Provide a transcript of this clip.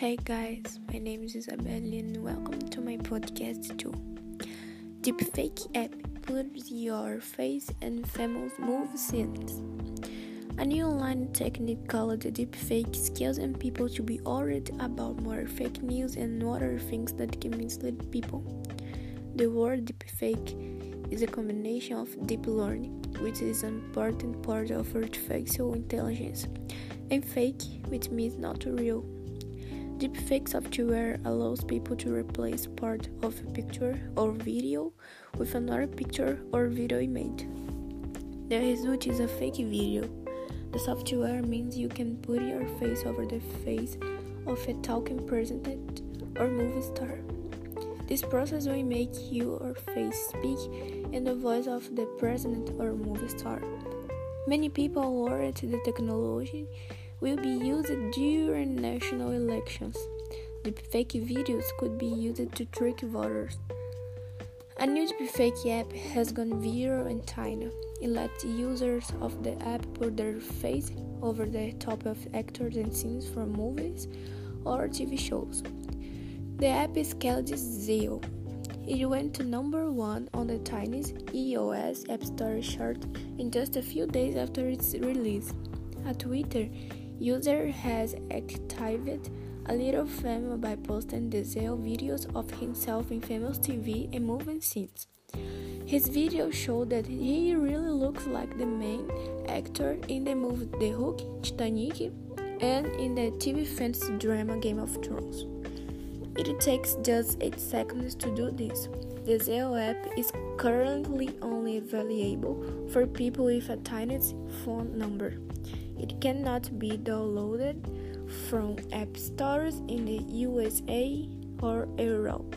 Hey guys, my name is Isabelle and welcome to my podcast too. Deepfake app puts your face in famous movie scenes. A new online technique called deepfake skills and people to be worried about more fake news and other things that can mislead people. The word deepfake is a combination of deep learning, which is an important part of artificial intelligence, and fake, which means not real. Deepfake software allows people to replace part of a picture or video with another picture or video image. The result is a fake video. The software means you can put your face over the face of a talking president or movie star. This process will make your face speak in the voice of the president or movie star. Many people worry the technology will be used during national elections. The fake videos could be used to trick voters. A new deepfake app has gone viral in China. It lets users of the app put their face over the top of actors and scenes from movies or TV shows. The app is called Zeo. It went to number one on the Chinese iOS App Store chart in just a few days after its release. At Twitter, User has activated a little fame by posting the Zeo videos of himself in famous TV and movie scenes. His videos show that he really looks like the main actor in the movie The Hook, Titanic, and in the TV fantasy drama Game of Thrones. It takes just 8 seconds to do this. The Zeo app is currently only available for people with a Chinese phone number. It cannot be downloaded from app stores in the USA or Europe.